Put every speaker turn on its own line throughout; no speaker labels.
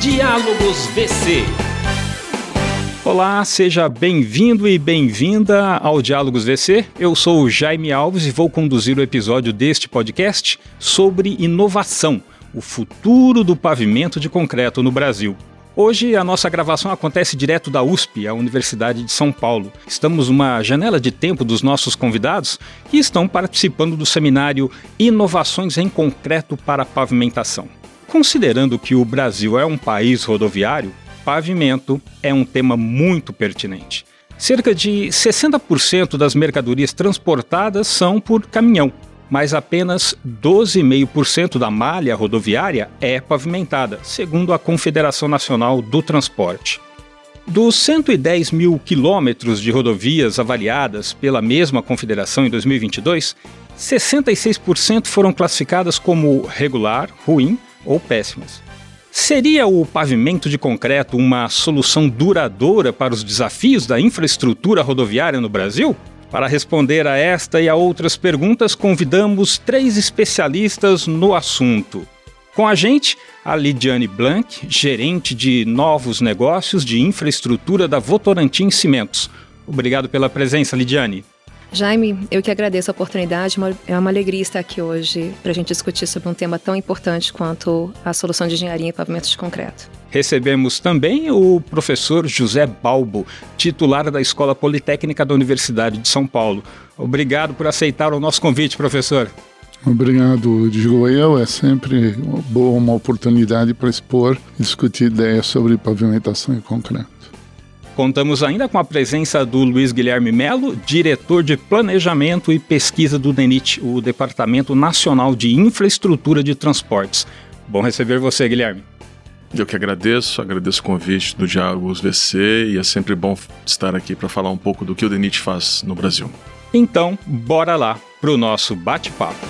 Diálogos VC. Olá, seja bem-vindo e bem-vinda ao Diálogos VC. Eu sou o Jaime Alves e vou conduzir o episódio deste podcast sobre inovação, o futuro do pavimento de concreto no Brasil. Hoje a nossa gravação acontece direto da USP, a Universidade de São Paulo. Estamos numa janela de tempo dos nossos convidados que estão participando do seminário Inovações em Concreto para Pavimentação. Considerando que o Brasil é um país rodoviário, pavimento é um tema muito pertinente. Cerca de 60% das mercadorias transportadas são por caminhão mas apenas 12,5% da malha rodoviária é pavimentada, segundo a Confederação Nacional do Transporte. Dos 110 mil quilômetros de rodovias avaliadas pela mesma confederação em 2022, 66% foram classificadas como regular, ruim ou péssimas. Seria o pavimento de concreto uma solução duradoura para os desafios da infraestrutura rodoviária no Brasil? Para responder a esta e a outras perguntas, convidamos três especialistas no assunto. Com a gente, a Lidiane Blanc, gerente de novos negócios de infraestrutura da Votorantim Cimentos. Obrigado pela presença, Lidiane.
Jaime, eu que agradeço a oportunidade. É uma alegria estar aqui hoje para a gente discutir sobre um tema tão importante quanto a solução de engenharia em pavimentos de concreto.
Recebemos também o professor José Balbo, titular da Escola Politécnica da Universidade de São Paulo. Obrigado por aceitar o nosso convite, professor.
Obrigado, digo eu. É sempre boa uma oportunidade para expor e discutir ideias sobre pavimentação e concreto.
Contamos ainda com a presença do Luiz Guilherme Melo, diretor de Planejamento e Pesquisa do DENIT, o Departamento Nacional de Infraestrutura de Transportes. Bom receber você, Guilherme.
Eu que agradeço, agradeço o convite do Diálogos VC e é sempre bom estar aqui para falar um pouco do que o DENIT faz no Brasil.
Então, bora lá para o nosso bate-papo.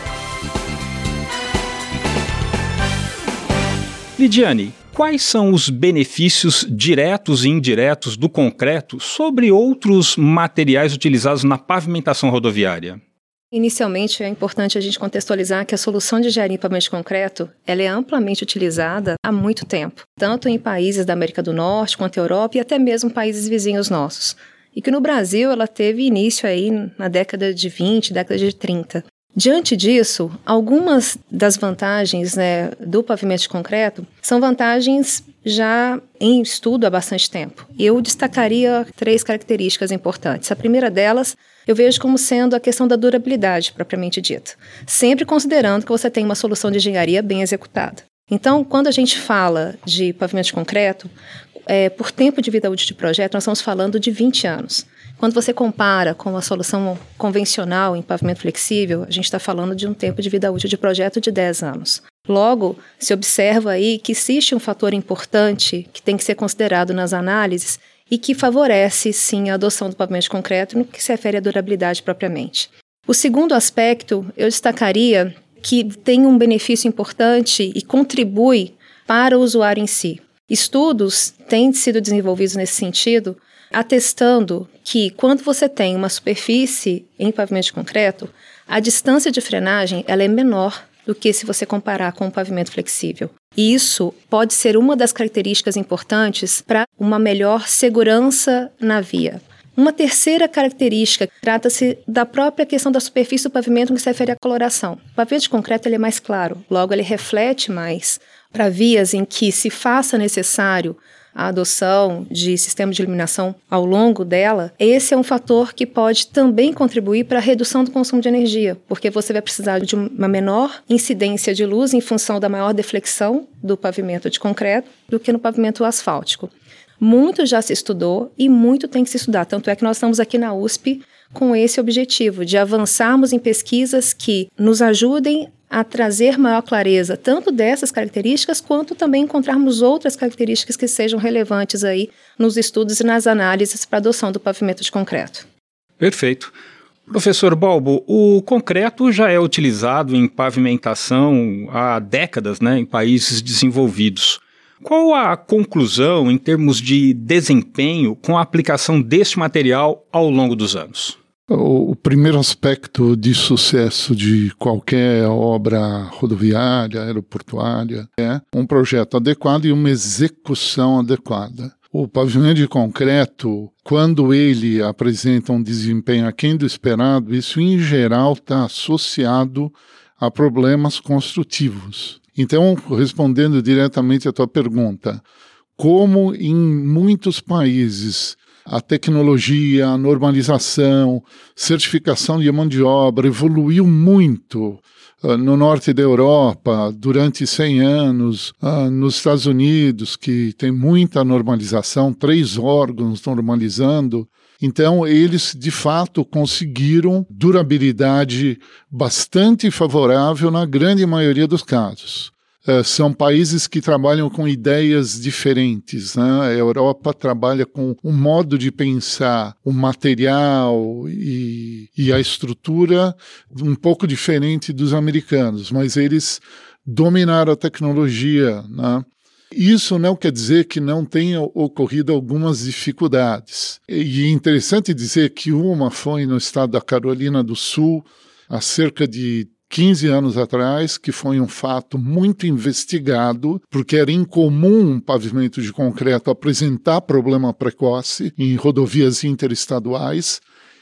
Lidiane, Quais são os benefícios diretos e indiretos do concreto sobre outros materiais utilizados na pavimentação rodoviária?
Inicialmente, é importante a gente contextualizar que a solução de engenharia em pavimento de concreto ela é amplamente utilizada há muito tempo, tanto em países da América do Norte quanto Europa e até mesmo países vizinhos nossos. E que no Brasil ela teve início aí na década de 20, década de 30. Diante disso, algumas das vantagens né, do pavimento de concreto são vantagens já em estudo há bastante tempo. Eu destacaria três características importantes. A primeira delas eu vejo como sendo a questão da durabilidade, propriamente dita, sempre considerando que você tem uma solução de engenharia bem executada. Então, quando a gente fala de pavimento de concreto, é, por tempo de vida útil de projeto, nós estamos falando de 20 anos. Quando você compara com a solução convencional em pavimento flexível, a gente está falando de um tempo de vida útil de projeto de 10 anos. Logo, se observa aí que existe um fator importante que tem que ser considerado nas análises e que favorece, sim, a adoção do pavimento de concreto no que se refere à durabilidade propriamente. O segundo aspecto, eu destacaria que tem um benefício importante e contribui para o usuário em si. Estudos têm sido desenvolvidos nesse sentido, atestando que quando você tem uma superfície em pavimento de concreto, a distância de frenagem ela é menor do que se você comparar com um pavimento flexível. E isso pode ser uma das características importantes para uma melhor segurança na via. Uma terceira característica trata-se da própria questão da superfície do pavimento que se refere à coloração. O pavimento de concreto ele é mais claro, logo ele reflete mais para vias em que se faça necessário a adoção de sistema de iluminação ao longo dela, esse é um fator que pode também contribuir para a redução do consumo de energia, porque você vai precisar de uma menor incidência de luz em função da maior deflexão do pavimento de concreto do que no pavimento asfáltico. Muito já se estudou e muito tem que se estudar, tanto é que nós estamos aqui na USP com esse objetivo de avançarmos em pesquisas que nos ajudem a trazer maior clareza tanto dessas características quanto também encontrarmos outras características que sejam relevantes aí nos estudos e nas análises para a adoção do pavimento de concreto.
Perfeito. Professor Balbo, o concreto já é utilizado em pavimentação há décadas né, em países desenvolvidos. Qual a conclusão em termos de desempenho com a aplicação deste material ao longo dos anos?
O, primeiro aspecto de sucesso de qualquer obra rodoviária, aeroportuária, é um projeto adequado e uma execução adequada. O pavimento de concreto, quando ele apresenta um desempenho aquém do esperado, isso em geral está associado a problemas construtivos. Então, respondendo diretamente à tua pergunta, como em muitos países a tecnologia, a normalização, certificação de mão de obra evoluiu muito uh, no norte da Europa durante 100 anos, uh, nos Estados Unidos, que tem muita normalização, três órgãos normalizando. Então, eles de fato conseguiram durabilidade bastante favorável na grande maioria dos casos. Uh, são países que trabalham com ideias diferentes. Né? A Europa trabalha com um modo de pensar o material e, e a estrutura um pouco diferente dos americanos, mas eles dominaram a tecnologia. Né? Isso não quer dizer que não tenha ocorrido algumas dificuldades. E é interessante dizer que uma foi no estado da Carolina do Sul, há cerca de 15 anos atrás, que foi um fato muito investigado, porque era incomum um pavimento de concreto apresentar problema precoce em rodovias interestaduais.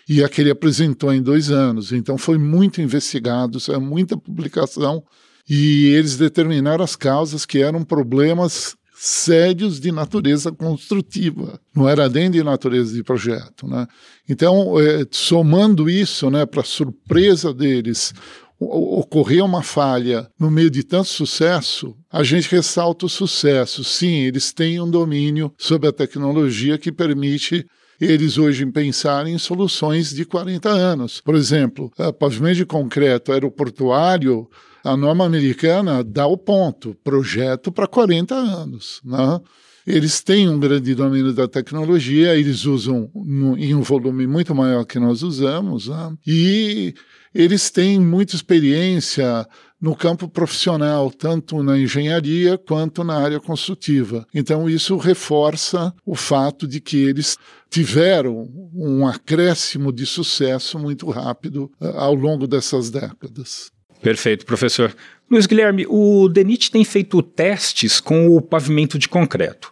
E aquele apresentou em dois anos. Então foi muito investigado, é muita publicação e eles determinaram as causas que eram problemas sérios de natureza construtiva, não era nem de natureza de projeto. Né? Então, é, somando isso, né, para surpresa deles, ocorreu uma falha no meio de tanto sucesso, a gente ressalta o sucesso. Sim, eles têm um domínio sobre a tecnologia que permite eles hoje pensarem em soluções de 40 anos. Por exemplo, pavimento de concreto aeroportuário a norma americana dá o ponto, projeto para 40 anos. Né? Eles têm um grande domínio da tecnologia, eles usam no, em um volume muito maior que nós usamos, né? e eles têm muita experiência no campo profissional, tanto na engenharia quanto na área construtiva. Então, isso reforça o fato de que eles tiveram um acréscimo de sucesso muito rápido uh, ao longo dessas décadas.
Perfeito, professor. Luiz Guilherme, o DENIT tem feito testes com o pavimento de concreto.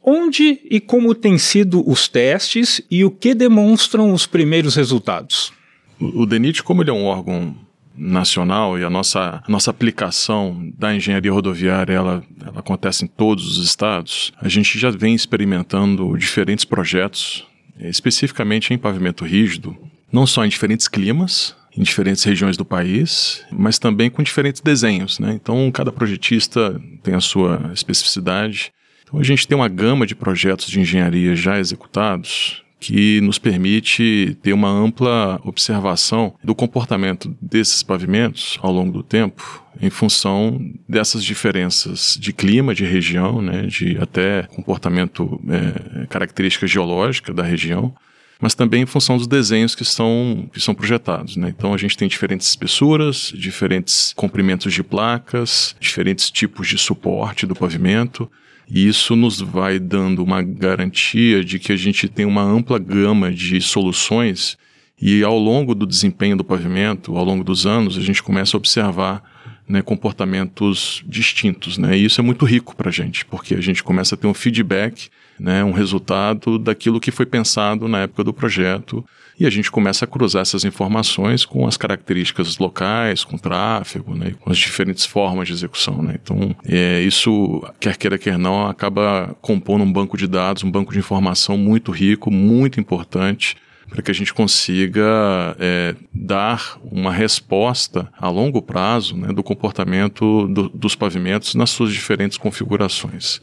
Onde e como têm sido os testes e o que demonstram os primeiros resultados?
O, DENIT, como ele é um órgão nacional e a nossa, a nossa aplicação da engenharia rodoviária ela, ela acontece em todos os estados, a gente já vem experimentando diferentes projetos, especificamente em pavimento rígido, não só em diferentes climas, em diferentes regiões do país, mas também com diferentes desenhos. Né? Então, cada projetista tem a sua especificidade. Então, a gente tem uma gama de projetos de engenharia já executados que nos permite ter uma ampla observação do comportamento desses pavimentos ao longo do tempo, em função dessas diferenças de clima, de região, né, de até comportamento, é, característica geológica da região, mas também em função dos desenhos que são, que são projetados. Né? Então a gente tem diferentes espessuras, diferentes comprimentos de placas, diferentes tipos de suporte do pavimento. E isso nos vai dando uma garantia de que a gente tem uma ampla gama de soluções e ao longo do desempenho do pavimento, ao longo dos anos, a gente começa a observar né, comportamentos distintos. Né? E isso é muito rico para a gente, porque a gente começa a ter um feedback né, um resultado daquilo que foi pensado na época do projeto. E a gente começa a cruzar essas informações com as características locais, com o tráfego, né, com as diferentes formas de execução. Né. Então, é, isso, quer queira, quer não, acaba compondo um banco de dados, um banco de informação muito rico, muito importante para que a gente consiga é, dar uma resposta a longo prazo né, do comportamento do, dos pavimentos nas suas diferentes configurações.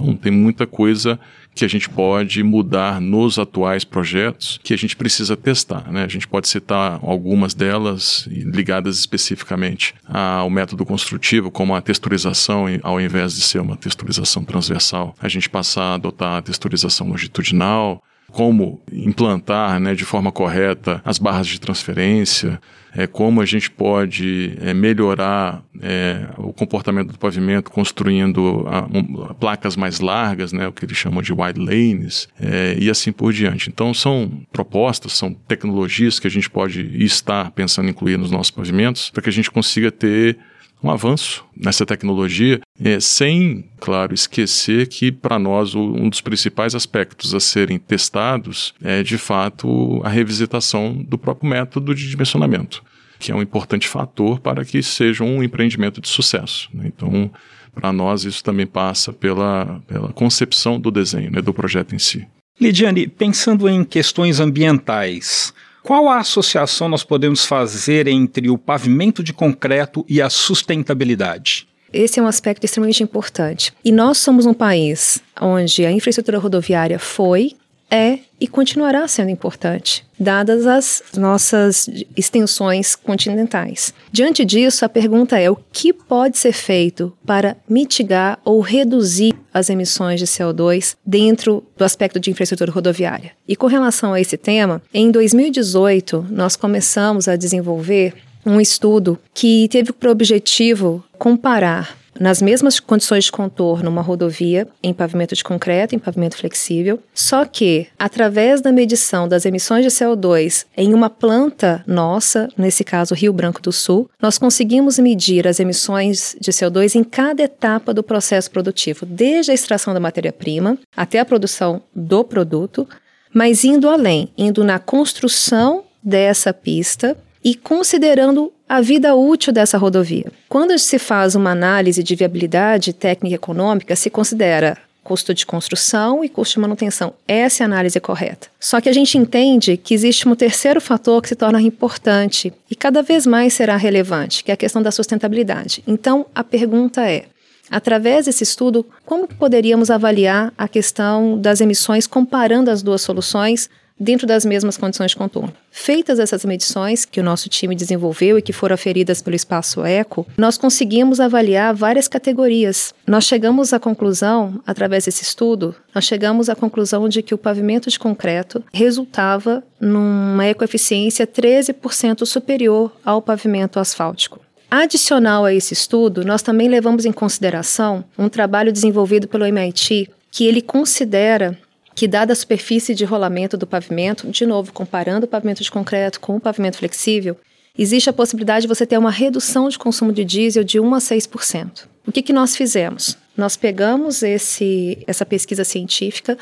Então, tem muita coisa que a gente pode mudar nos atuais projetos que a gente precisa testar. Né? A gente pode citar algumas delas ligadas especificamente ao método construtivo, como a texturização, ao invés de ser uma texturização transversal, a gente passar a adotar a texturização longitudinal, como implantar né, de forma correta as barras de transferência, é, como a gente pode é, melhorar é, o comportamento do pavimento construindo a, um, placas mais largas, né, o que eles chamam de wide lanes, é, e assim por diante. Então, são propostas, são tecnologias que a gente pode estar pensando em incluir nos nossos pavimentos para que a gente consiga ter um avanço nessa tecnologia, é, sem, claro, esquecer que para nós um dos principais aspectos a serem testados é, de fato, a revisitação do próprio método de dimensionamento, que é um importante fator para que seja um empreendimento de sucesso. Né? Então, para nós isso também passa pela, pela concepção do desenho, né, do projeto em si.
Lidiane, pensando em questões ambientais, qual a associação nós podemos fazer entre o pavimento de concreto e a sustentabilidade?
Esse é um aspecto extremamente importante. E nós somos um país onde a infraestrutura rodoviária foi, é e continuará sendo importante, dadas as nossas extensões continentais. Diante disso, a pergunta é: o que pode ser feito para mitigar ou reduzir as emissões de CO2 dentro do aspecto de infraestrutura rodoviária? E com relação a esse tema, em 2018, nós começamos a desenvolver um estudo que teve por objetivo comparar nas mesmas condições de contorno uma rodovia em pavimento de concreto, em pavimento flexível, só que através da medição das emissões de CO2 em uma planta nossa, nesse caso Rio Branco do Sul, nós conseguimos medir as emissões de CO2 em cada etapa do processo produtivo, desde a extração da matéria-prima até a produção do produto, mas indo além, indo na construção dessa pista e considerando a vida útil dessa rodovia. Quando se faz uma análise de viabilidade técnica e econômica, se considera custo de construção e custo de manutenção. Essa é a análise correta. Só que a gente entende que existe um terceiro fator que se torna importante e cada vez mais será relevante, que é a questão da sustentabilidade. Então, a pergunta é: Através desse estudo, como poderíamos avaliar a questão das emissões comparando as duas soluções dentro das mesmas condições de contorno. Feitas essas medições que o nosso time desenvolveu e que foram aferidas pelo Espaço Eco, nós conseguimos avaliar várias categorias. Nós chegamos à conclusão, através desse estudo, nós chegamos à conclusão de que o pavimento de concreto resultava numa ecoeficiência 13% superior ao pavimento asfáltico. Adicional a esse estudo, nós também levamos em consideração um trabalho desenvolvido pelo MIT que ele considera que, dada a superfície de rolamento do pavimento, de novo, comparando o pavimento de concreto com o pavimento flexível, existe a possibilidade de você ter uma redução de consumo de diesel de 1 a 6%. O que, que nós fizemos? Nós pegamos esse, essa pesquisa científica,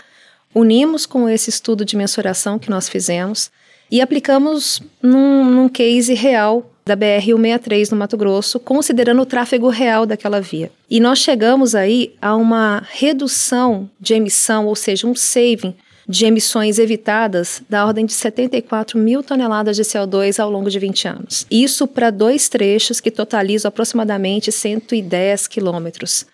unimos com esse estudo de mensuração que nós fizemos e aplicamos num, num case real da BR-163 no Mato Grosso, considerando o tráfego real daquela via. E nós chegamos aí a uma redução de emissão, ou seja, um saving de emissões evitadas da ordem de 74 mil toneladas de CO2 ao longo de 20 anos. Isso para dois trechos que totalizam aproximadamente 110 quilômetros.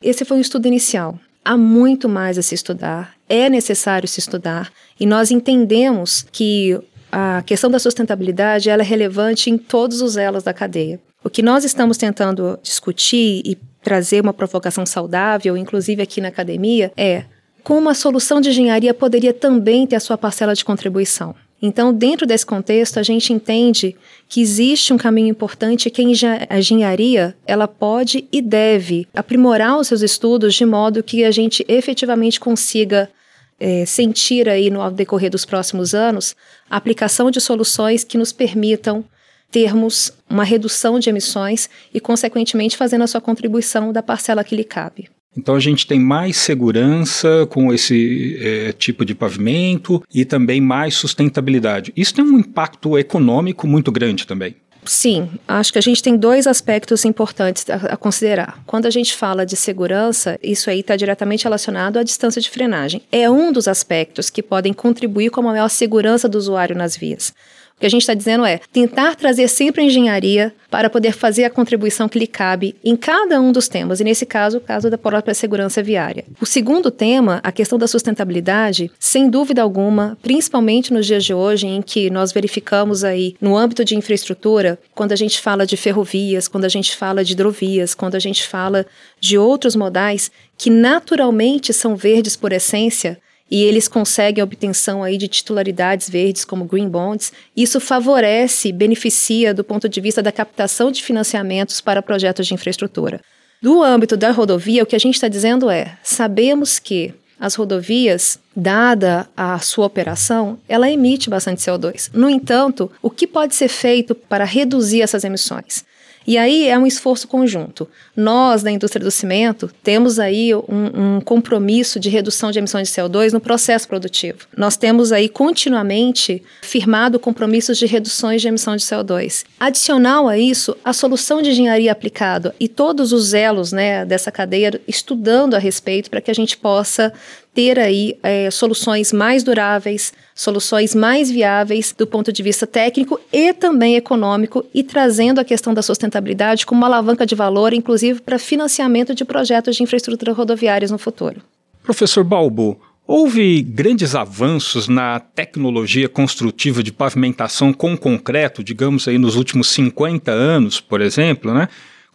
Esse foi um estudo inicial. Há muito mais a se estudar, é necessário se estudar, e nós entendemos que a questão da sustentabilidade ela é relevante em todos os elos da cadeia. O que nós estamos tentando discutir e trazer uma provocação saudável, inclusive aqui na academia, é como a solução de engenharia poderia também ter a sua parcela de contribuição. Então, dentro desse contexto, a gente entende que existe um caminho importante que a engenharia ela pode e deve aprimorar os seus estudos de modo que a gente efetivamente consiga é, sentir aí no decorrer dos próximos anos a aplicação de soluções que nos permitam termos uma redução de emissões e, consequentemente, fazendo a sua contribuição da parcela que lhe cabe.
Então a gente tem mais segurança com esse é, tipo de pavimento e também mais sustentabilidade. Isso tem um impacto econômico muito grande também.
Sim, acho que a gente tem dois aspectos importantes a, a considerar. Quando a gente fala de segurança, isso aí está diretamente relacionado à distância de frenagem. É um dos aspectos que podem contribuir com a maior segurança do usuário nas vias. O que a gente está dizendo é tentar trazer sempre a engenharia para poder fazer a contribuição que lhe cabe em cada um dos temas, e nesse caso, o caso da própria segurança viária. O segundo tema, a questão da sustentabilidade, sem dúvida alguma, principalmente nos dias de hoje, em que nós verificamos aí no âmbito de infraestrutura, quando a gente fala de ferrovias, quando a gente fala de hidrovias, quando a gente fala de outros modais que naturalmente são verdes por essência, e eles conseguem a obtenção aí de titularidades verdes como green bonds. Isso favorece, beneficia do ponto de vista da captação de financiamentos para projetos de infraestrutura. Do âmbito da rodovia, o que a gente está dizendo é: sabemos que as rodovias, dada a sua operação, ela emite bastante CO2. No entanto, o que pode ser feito para reduzir essas emissões? E aí é um esforço conjunto. Nós, da indústria do cimento, temos aí um, um, compromisso de redução de emissões de CO2 no processo produtivo. Nós temos aí continuamente firmado compromissos de reduções de emissão de CO2. Adicional a isso, a solução de engenharia aplicada e todos os elos né, dessa cadeia estudando a respeito para que a gente possa ter aí é, soluções mais duráveis, soluções mais viáveis do ponto de vista técnico e também econômico, e trazendo a questão da sustentabilidade como uma alavanca de valor, inclusive para financiamento de projetos de infraestrutura rodoviárias no futuro.
Professor Balbo, Houve grandes avanços na tecnologia construtiva de pavimentação com concreto, digamos aí nos últimos 50 anos, por exemplo, né?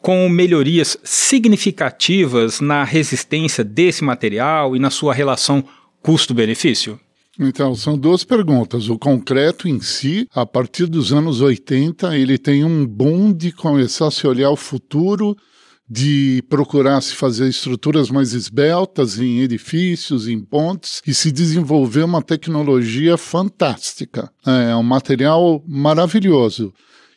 Com melhorias significativas na resistência desse material e na sua relação custo-benefício?
Então, são duas perguntas. O concreto em si, a partir dos anos 80, ele tem um boom de começar a se olhar o futuro, de procurar se fazer estruturas mais esbeltas em edifícios, em pontes, e se desenvolver uma tecnologia fantástica. É um material maravilhoso.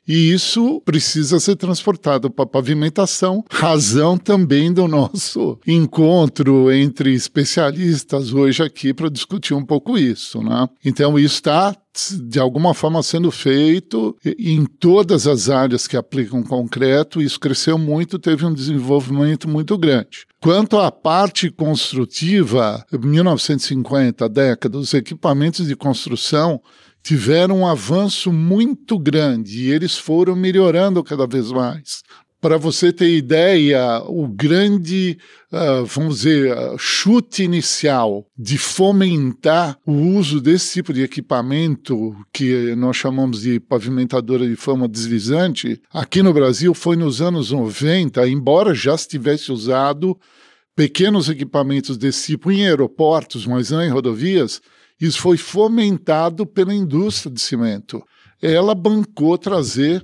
E isso precisa ser transportado para pavimentação, razão também do nosso encontro entre especialistas hoje aqui para discutir um pouco isso. Né? Então, isso está de alguma forma sendo feito em todas as áreas que aplicam concreto, isso cresceu muito, teve um desenvolvimento muito grande. Quanto à parte construtiva, 1950, década, os equipamentos de construção tiveram um avanço muito grande e eles foram melhorando cada vez mais. Para você ter ideia, o grande, uh, vamos dizer, uh, chute inicial de fomentar o uso desse tipo de equipamento, que nós chamamos de pavimentadora de forma deslizante, aqui no Brasil foi nos anos 90, embora já se tivesse usado pequenos equipamentos desse tipo em aeroportos, mas não em rodovias, isso foi fomentado pela indústria de cimento. Ela bancou trazer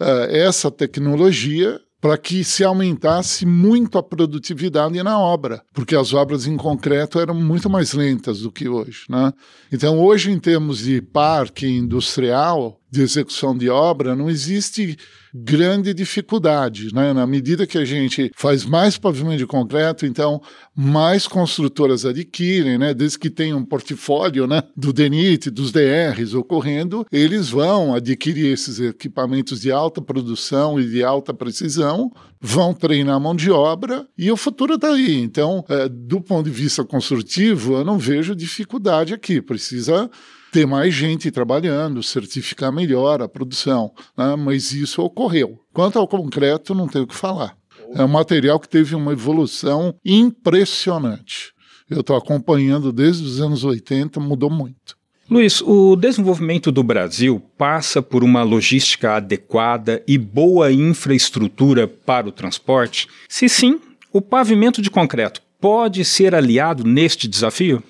uh, essa tecnologia para que se aumentasse muito a produtividade na obra, porque as obras em concreto eram muito mais lentas do que hoje. Né? Então, hoje, em termos de parque industrial, de execução de obra, não existe grande dificuldade. Né? Na medida que a gente faz mais pavimento de concreto, então mais construtoras adquirem, né? desde que tenham um portfólio né? do DENIT, dos DRs ocorrendo, eles vão adquirir esses equipamentos de alta produção e de alta precisão, vão treinar a mão de obra e o futuro está aí. Então, é, do ponto de vista construtivo, eu não vejo dificuldade aqui. Precisa ter mais gente trabalhando, certificar melhor a produção, né? mas isso ocorreu. Quanto ao concreto, não tenho o que falar. É um material que teve uma evolução impressionante. Eu estou acompanhando desde os anos 80, mudou muito.
Luiz, o desenvolvimento do Brasil passa por uma logística adequada e boa infraestrutura para o transporte? Se sim, o pavimento de concreto pode ser aliado neste desafio?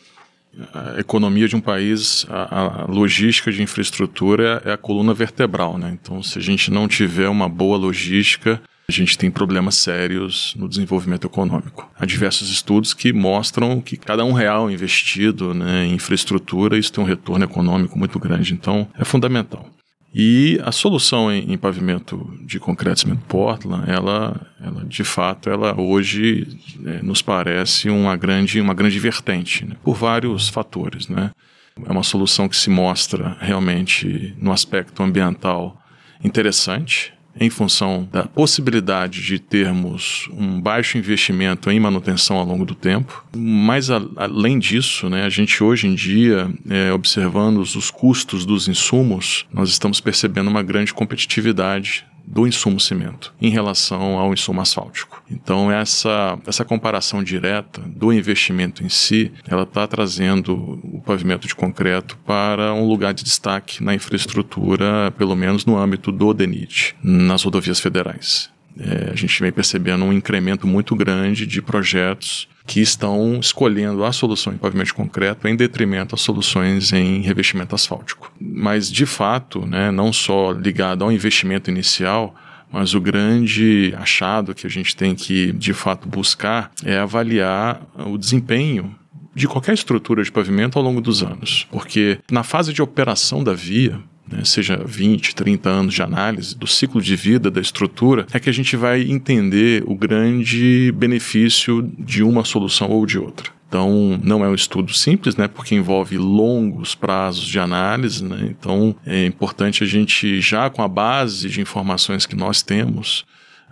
A economia de um país, a, a, logística de infraestrutura é a coluna vertebral, né? Então, se a gente não tiver uma boa logística, a gente tem problemas sérios no desenvolvimento econômico. Há diversos estudos que mostram que cada um real investido né, em infraestrutura, isso tem um retorno econômico muito grande. Então, é fundamental. E a solução em, em pavimento de concreto cimento Portland, ela, ela de fato, ela hoje é, nos parece uma grande, uma grande vertente, né, por vários fatores. Né? É uma solução que se mostra realmente no aspecto ambiental interessante, em função da possibilidade de termos um baixo investimento em manutenção ao longo do tempo. Mas, a, além disso, né, a gente hoje em dia, é, observando os custos dos insumos, nós estamos percebendo uma grande competitividade do insumo cimento em relação ao insumo asfáltico. Então essa, essa comparação direta do investimento em si, ela está trazendo o pavimento de concreto para um lugar de destaque na infraestrutura, pelo menos no âmbito do DENIT, nas rodovias federais. É, a gente vem percebendo um incremento muito grande de projetos que estão escolhendo a solução em pavimento concreto em detrimento às soluções em revestimento asfáltico. Mas, de fato, né, não só ligado ao investimento inicial, mas o grande achado que a gente tem que, de fato, buscar é avaliar o desempenho de qualquer estrutura de pavimento ao longo dos anos. Porque na fase de operação da via, né, seja 20, 30 anos de análise do ciclo de vida da estrutura, é que a gente vai entender o grande benefício de uma solução ou de outra. Então, não é um estudo simples, né, porque envolve longos prazos de análise. Né, então, é importante a gente, já com a base de informações que nós temos,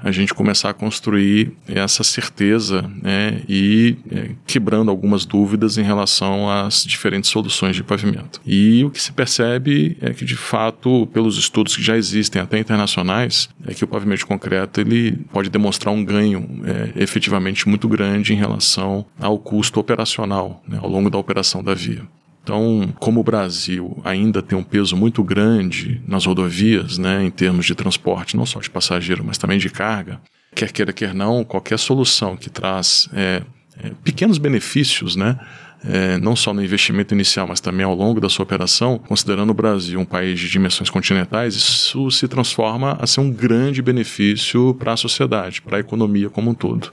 a gente começar a construir essa certeza né, e é, quebrando algumas dúvidas em relação às diferentes soluções de pavimento. E o que se percebe é que, de fato, pelos estudos que já existem, até internacionais, é que o pavimento de concreto ele pode demonstrar um ganho é, efetivamente muito grande em relação ao custo operacional né, ao longo da operação da via. Então, como o Brasil ainda tem um peso muito grande nas rodovias, né, em termos de transporte, não só de passageiro, mas também de carga, quer queira, quer não, qualquer solução que traz é, é, pequenos benefícios, né, é, não só no investimento inicial, mas também ao longo da sua operação, considerando o Brasil um país de dimensões continentais, isso se transforma a ser um grande benefício para a sociedade, para a economia como um todo.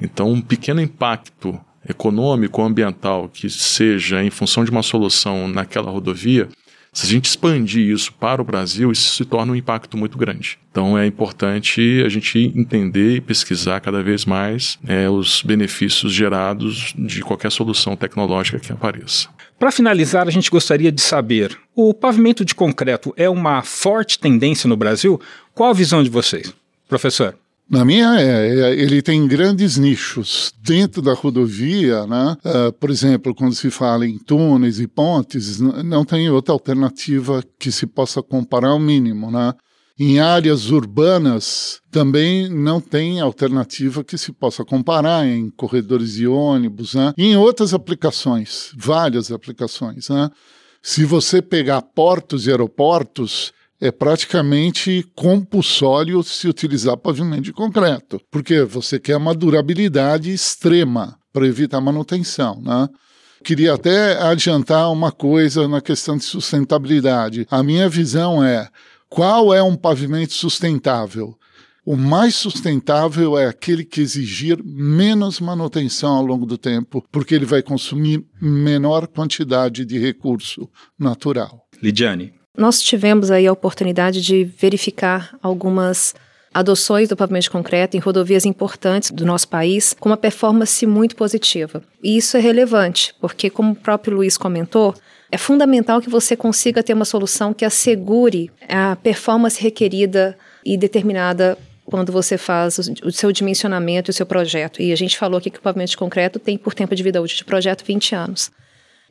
Então, um pequeno impacto econômico ou ambiental que seja em função de uma solução naquela rodovia, se a gente expandir isso para o Brasil, isso se torna um impacto muito grande. Então é importante a gente entender e pesquisar cada vez mais é, os benefícios gerados de qualquer solução tecnológica que apareça.
Para finalizar, a gente gostaria de saber: o pavimento de concreto é uma forte tendência no Brasil? Qual a visão de vocês, professor?
Na minha é, é, ele tem grandes nichos dentro da rodovia, né? Uh, por exemplo, quando se fala em túneis e pontes, não tem outra alternativa que se possa comparar ao mínimo, né? Em áreas urbanas também não tem alternativa que se possa comparar em corredores de ônibus, né? Em outras aplicações, várias aplicações, né? Se você pegar portos e aeroportos, é praticamente compulsório se utilizar pavimento de concreto, porque você quer uma durabilidade extrema para evitar manutenção, né? Queria até adiantar uma coisa na questão de sustentabilidade. A minha visão é qual é um pavimento sustentável? O mais sustentável é aquele que exigir menos manutenção ao longo do tempo, porque ele vai consumir menor quantidade de recurso natural.
Lidiane.
Nós tivemos aí a oportunidade de verificar algumas adoções do pavimento de concreto em rodovias importantes do nosso país com uma performance muito positiva. E isso é relevante, porque, como o próprio Luiz comentou, é fundamental que você consiga ter uma solução que assegure a performance requerida e determinada quando você faz o seu dimensionamento e o seu projeto. E a gente falou aqui que o pavimento de concreto tem por tempo de vida útil de projeto 20 anos.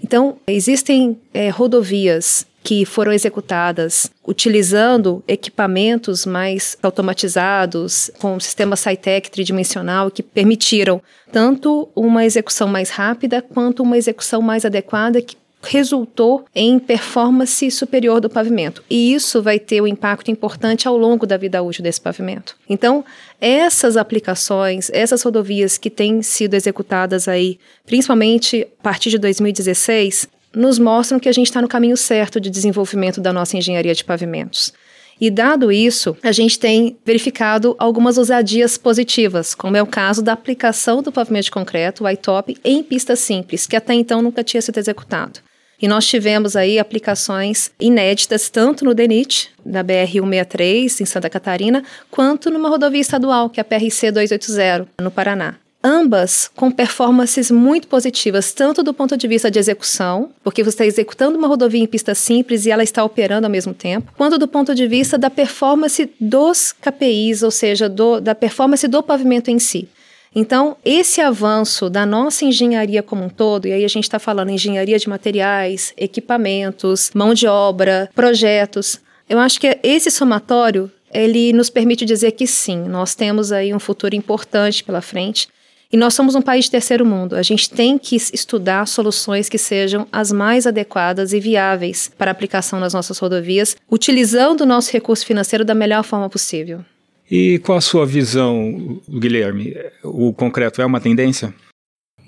Então, existem é, rodovias que foram executadas utilizando equipamentos mais automatizados, com sistema SciTech tridimensional, que permitiram tanto uma execução mais rápida quanto uma execução mais adequada, que resultou em performance superior do pavimento. E isso vai ter um impacto importante ao longo da vida útil desse pavimento. Então, essas aplicações, essas rodovias que têm sido executadas aí, principalmente a partir de 2016, nos mostram que a gente está no caminho certo de desenvolvimento da nossa engenharia de pavimentos. E dado isso, a gente tem verificado algumas ousadias positivas, como é o caso da aplicação do pavimento de concreto, o ITOP, em pista simples, que até então nunca tinha sido executado. E nós tivemos aí aplicações inéditas tanto no DENIT, da BR-163, em Santa Catarina, quanto numa rodovia estadual, que é a PRC 280, no Paraná. Ambas com performances muito positivas, tanto do ponto de vista de execução, porque você está executando uma rodovia em pista simples e ela está operando ao mesmo tempo, quanto do ponto de vista da performance dos KPIs, ou seja, do, da performance do pavimento em si. Então, esse avanço da nossa engenharia como um todo, e aí a gente está falando engenharia de materiais, equipamentos, mão de obra, projetos, eu acho que esse somatório ele nos permite dizer que sim, nós temos aí um futuro importante pela frente. E nós somos um país de terceiro mundo. A gente tem que estudar soluções que sejam as mais adequadas e viáveis para aplicação nas nossas rodovias, utilizando o nosso recurso financeiro da melhor forma possível.
E qual a sua visão, Guilherme? O concreto é uma tendência?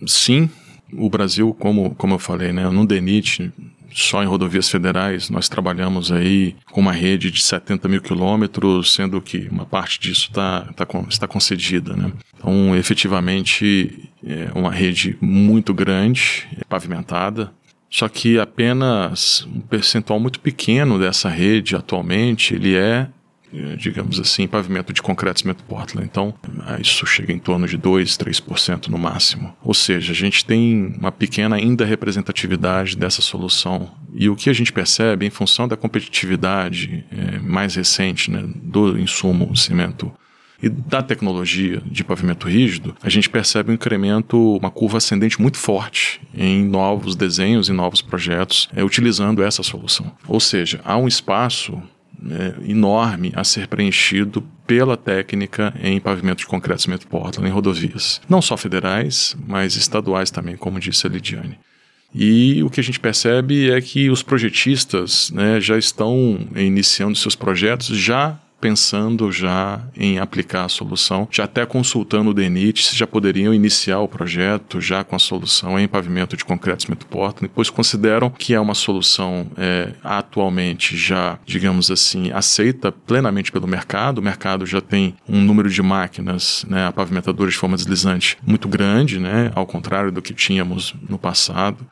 sim, o Brasil, como, como eu falei, né, no DENIT, só em rodovias federais, nós trabalhamos aí com uma rede de 70 mil quilômetros, sendo que uma parte disso tá, tá, está concedida. Né? Então, efetivamente, é uma rede muito grande, pavimentada, só que apenas um percentual muito pequeno dessa rede atualmente ele é digamos assim, pavimento de concreto cimento Portland. Então, eh, isso chega em torno de 2, 3% no máximo. Ou seja, a gente tem uma pequena ainda representatividade dessa solução. E o que a gente percebe, em função da competitividade é, mais recente né, do insumo cimento e da tecnologia de pavimento rígido, a gente percebe um incremento, uma curva ascendente muito forte em novos desenhos e novos projetos é, utilizando essa solução. Ou seja, há um espaço é, enorme a ser preenchido pela técnica em pavimento de concreto cimento Portland em rodovias. Não só federais, mas estaduais também, como disse a Lidiane. E o que a gente percebe é que os projetistas né, já estão iniciando seus projetos já pensando já em aplicar a solução, já até consultando o DENIT se já poderiam iniciar o projeto já com a solução em pavimento de concreto cimento porta, depois consideram que é uma solução é, atualmente já, digamos assim, aceita plenamente pelo mercado, o mercado já tem um número de máquinas, né, pavimentadoras de forma deslizante muito grande, né, ao contrário do que tínhamos no passado,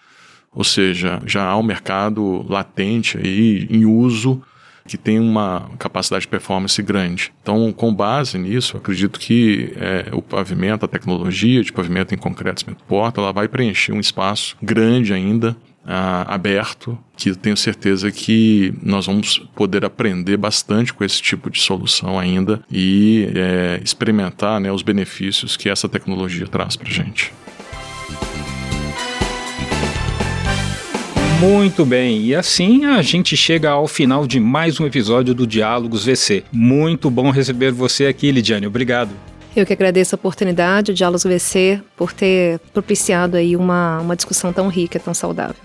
ou seja, já há um mercado latente aí em uso que tem uma capacidade de performance grande. Então, com base nisso, acredito que é, o pavimento, a tecnologia de pavimento em concreto cimento porta, ela vai preencher um espaço grande ainda Uh, aberto, que tenho certeza que nós vamos poder aprender bastante com esse tipo de solução ainda e é, experimentar né, os benefícios que essa tecnologia traz para gente.
Muito bem, e assim a gente chega ao final de mais um episódio do Diálogos VC. Muito bom receber você aqui, Lidiane. Obrigado.
Eu que agradeço a oportunidade, o Diálogos VC, por ter propiciado aí uma, uma discussão tão rica, tão saudável.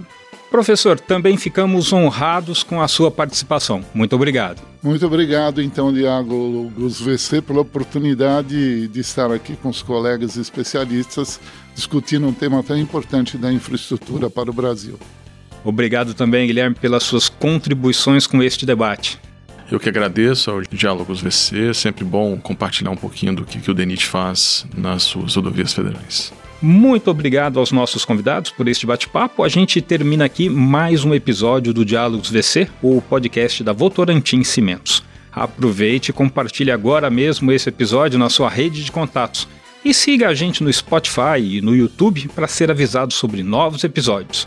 Professor, também ficamos honrados com a sua participação. Muito obrigado.
Muito obrigado, então, Diálogos VC, pela oportunidade de estar aqui com os colegas especialistas discutindo um tema tão importante da infraestrutura para o Brasil.
Obrigado também, Guilherme, pelas suas contribuições com este debate.
Eu que agradeço ao Diálogos VC, sempre bom compartilhar um pouquinho do que, que o DENIT faz nas suas rodovias federais.
Muito obrigado aos nossos convidados por este bate-papo. A gente termina aqui mais um episódio do Diálogos VC, o podcast da Votorantim Cimentos. Aproveite e compartilhe agora mesmo esse episódio na sua rede de contatos. E siga a gente no Spotify e no YouTube para ser avisado sobre novos episódios.